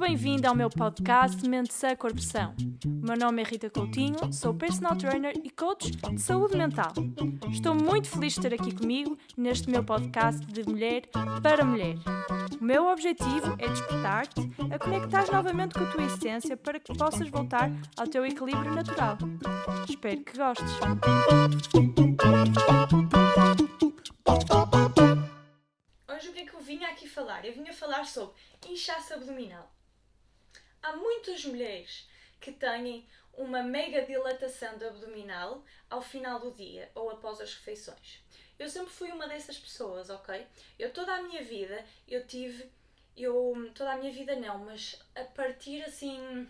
bem-vindo ao meu podcast Mente Sã Corpo São. O meu nome é Rita Coutinho, sou personal trainer e coach de saúde mental. Estou muito feliz de ter aqui comigo neste meu podcast de mulher para mulher. O meu objetivo é despertar-te a conectar novamente com a tua essência para que possas voltar ao teu equilíbrio natural. Espero que gostes. Hoje o que é que eu vinha aqui falar? Eu vinha falar sobre inchaço abdominal. Há muitas mulheres que têm uma mega dilatação do abdominal ao final do dia ou após as refeições. Eu sempre fui uma dessas pessoas, ok? Eu toda a minha vida eu tive, eu toda a minha vida não, mas a partir assim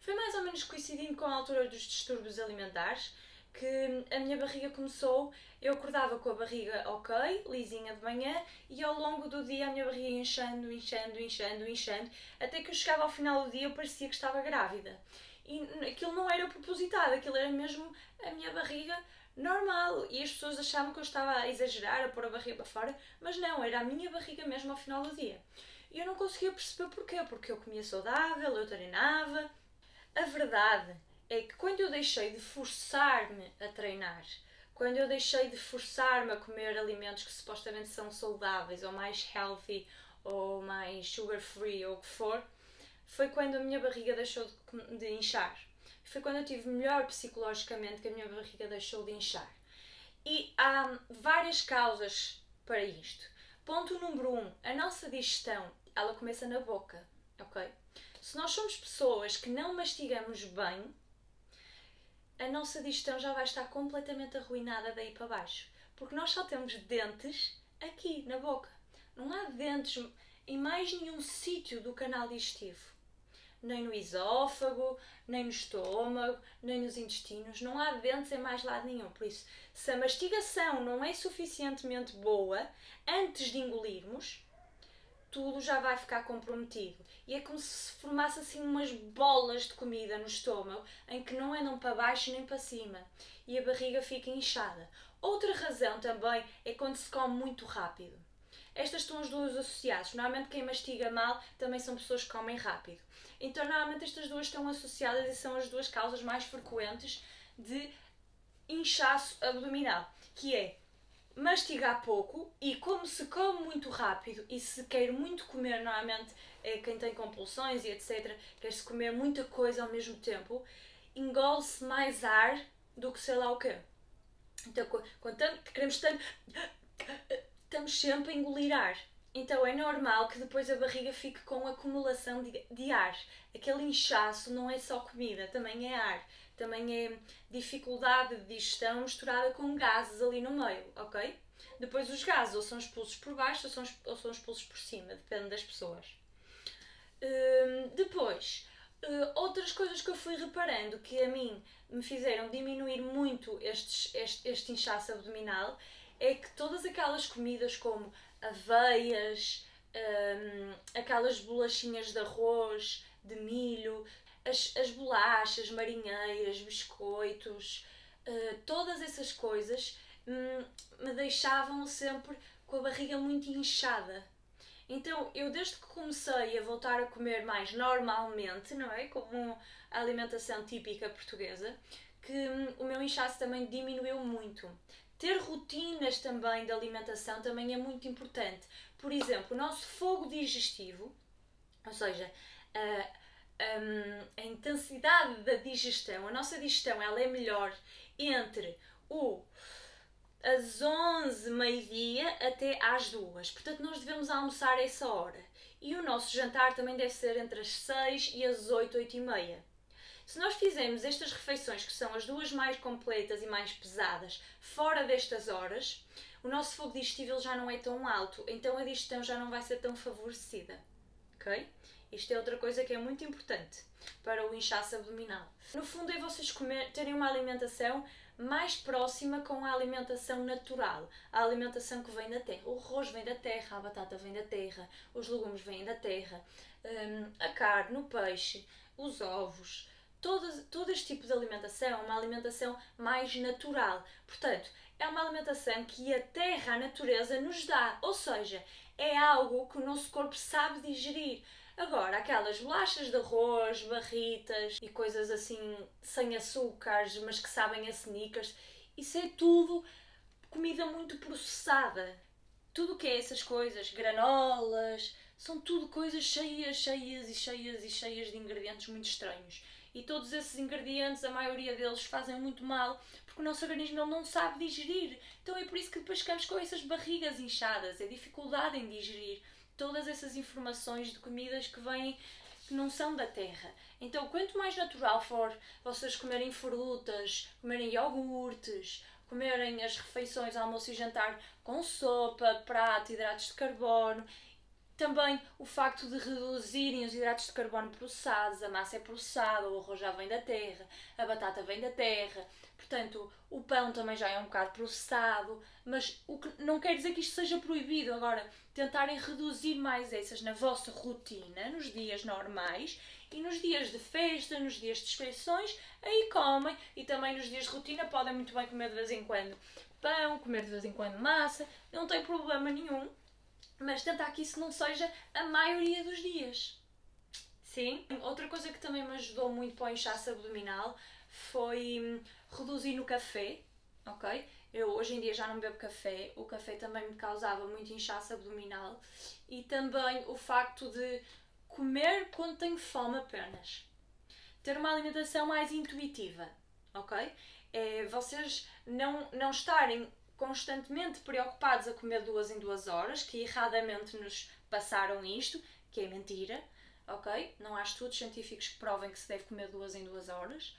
foi mais ou menos coincidindo com a altura dos distúrbios alimentares que a minha barriga começou, eu acordava com a barriga ok, lisinha de manhã, e ao longo do dia a minha barriga inchando, inchando, inchando, inchando, até que eu chegava ao final do dia eu parecia que estava grávida. E aquilo não era propositado, aquilo era mesmo a minha barriga normal. E as pessoas achavam que eu estava a exagerar, a pôr a barriga para fora, mas não, era a minha barriga mesmo ao final do dia. E eu não conseguia perceber porquê, porque eu comia saudável, eu treinava. A verdade é que quando eu deixei de forçar-me a treinar, quando eu deixei de forçar-me a comer alimentos que supostamente são saudáveis ou mais healthy ou mais sugar free ou o que for, foi quando a minha barriga deixou de, inchar. Foi quando eu tive melhor psicologicamente que a minha barriga deixou de inchar. E há várias causas para isto. Ponto número um, a nossa digestão, ela começa na boca, ok? Se nós somos pessoas que não mastigamos bem, a nossa digestão já vai estar completamente arruinada daí para baixo. Porque nós só temos dentes aqui na boca. Não há dentes em mais nenhum sítio do canal digestivo. Nem no esófago, nem no estômago, nem nos intestinos. Não há dentes em mais lado nenhum. Por isso, se a mastigação não é suficientemente boa antes de engolirmos, tudo já vai ficar comprometido. E é como se formasse assim umas bolas de comida no estômago em que não andam para baixo nem para cima e a barriga fica inchada. Outra razão também é quando se come muito rápido. Estas estão as duas associadas. Normalmente quem mastiga mal também são pessoas que comem rápido. Então normalmente estas duas estão associadas e são as duas causas mais frequentes de inchaço abdominal, que é mastigar pouco e como se come muito rápido e se quer muito comer, normalmente é quem tem compulsões e etc, quer-se comer muita coisa ao mesmo tempo, engole-se mais ar do que sei lá o quê. Então, quando queremos tanto, estamos sempre a engolir ar. Então é normal que depois a barriga fique com acumulação de, de ar. Aquele inchaço não é só comida, também é ar também é dificuldade de digestão misturada com gases ali no meio, ok? Depois os gases ou são expulsos por baixo ou são, ou são expulsos por cima, depende das pessoas. Hum, depois, uh, outras coisas que eu fui reparando que a mim me fizeram diminuir muito estes, este, este inchaço abdominal é que todas aquelas comidas como aveias, um, aquelas bolachinhas de arroz, de milho, as, as bolachas marinheiras, biscoitos, uh, todas essas coisas hum, me deixavam sempre com a barriga muito inchada. Então, eu desde que comecei a voltar a comer mais normalmente, não é? Como a alimentação típica portuguesa, que hum, o meu inchaço também diminuiu muito. Ter rotinas também de alimentação também é muito importante. Por exemplo, o nosso fogo digestivo, ou seja, uh, um, a intensidade da digestão, a nossa digestão ela é melhor entre o as 11, meio-dia até às 2. Portanto, nós devemos almoçar a essa hora. E o nosso jantar também deve ser entre as 6 e as 8, 8 e meia. Se nós fizermos estas refeições, que são as duas mais completas e mais pesadas, fora destas horas, o nosso fogo digestivo já não é tão alto, então a digestão já não vai ser tão favorecida. Ok? Isto é outra coisa que é muito importante para o inchaço abdominal. No fundo, é vocês comer, terem uma alimentação mais próxima com a alimentação natural, a alimentação que vem da terra. O arroz vem da terra, a batata vem da terra, os legumes vêm da terra, hum, a carne, o peixe, os ovos, todo, todo este tipo de alimentação é uma alimentação mais natural. Portanto, é uma alimentação que a terra, a natureza, nos dá. Ou seja, é algo que o nosso corpo sabe digerir. Agora, aquelas bolachas de arroz, barritas e coisas assim sem açúcares, mas que sabem a sneakers, isso é tudo comida muito processada. Tudo o que é essas coisas, granolas, são tudo coisas cheias, cheias e cheias e cheias de ingredientes muito estranhos. E todos esses ingredientes, a maioria deles, fazem muito mal porque o nosso organismo ele não sabe digerir. Então é por isso que depois ficamos com essas barrigas inchadas, é dificuldade em digerir todas essas informações de comidas que vêm que não são da terra. Então, quanto mais natural for vocês comerem frutas, comerem iogurtes, comerem as refeições, almoço e jantar com sopa, prato, hidratos de carbono, também o facto de reduzirem os hidratos de carbono processados, a massa é processada, o arroz já vem da terra, a batata vem da terra, portanto o pão também já é um bocado processado, mas o que não quer dizer que isto seja proibido. Agora, tentarem reduzir mais essas na vossa rotina, nos dias normais e nos dias de festa, nos dias de inspeções, aí comem e também nos dias de rotina podem muito bem comer de vez em quando pão, comer de vez em quando massa, não tem problema nenhum mas tentar que isso não seja a maioria dos dias. Sim. Outra coisa que também me ajudou muito para o inchaço abdominal foi hum, reduzir no café, ok? Eu hoje em dia já não bebo café, o café também me causava muito inchaço abdominal e também o facto de comer quando tenho fome apenas. Ter uma alimentação mais intuitiva, ok? É vocês não, não estarem constantemente preocupados a comer duas em duas horas, que erradamente nos passaram isto, que é mentira, ok? Não há estudos científicos que provem que se deve comer duas em duas horas.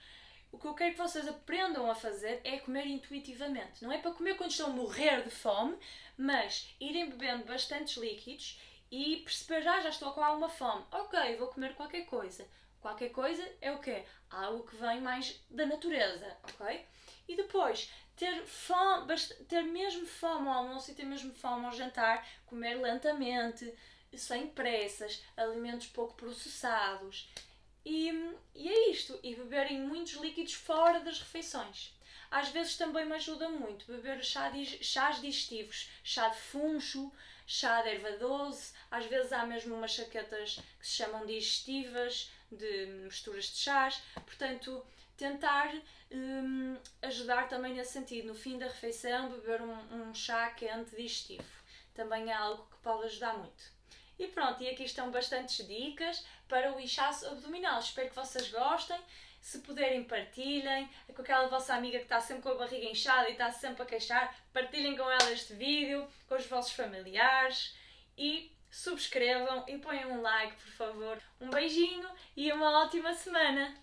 O que eu quero que vocês aprendam a fazer é comer intuitivamente. Não é para comer quando estão a morrer de fome, mas irem bebendo bastantes líquidos e perceber, ah, já estou com alguma fome. Ok, vou comer qualquer coisa. Qualquer coisa é o quê? Algo que vem mais da natureza, ok? E depois, ter fome, ter mesmo fome ao almoço e ter mesmo fome ao jantar, comer lentamente, sem pressas, alimentos pouco processados. E, e é isto, e beberem muitos líquidos fora das refeições. Às vezes também me ajuda muito beber chá chás digestivos, chá de funcho, chá de erva doce, às vezes há mesmo umas chaquetas que se chamam digestivas, de misturas de chás, portanto, tentar um, ajudar também nesse sentido. No fim da refeição, beber um, um chá quente digestivo. Também é algo que pode ajudar muito. E pronto, e aqui estão bastantes dicas para o inchaço abdominal. Espero que vocês gostem. Se puderem, partilhem. É com aquela vossa amiga que está sempre com a barriga inchada e está sempre a queixar, partilhem com ela este vídeo, com os vossos familiares e subscrevam e ponham um like, por favor. Um beijinho e uma ótima semana!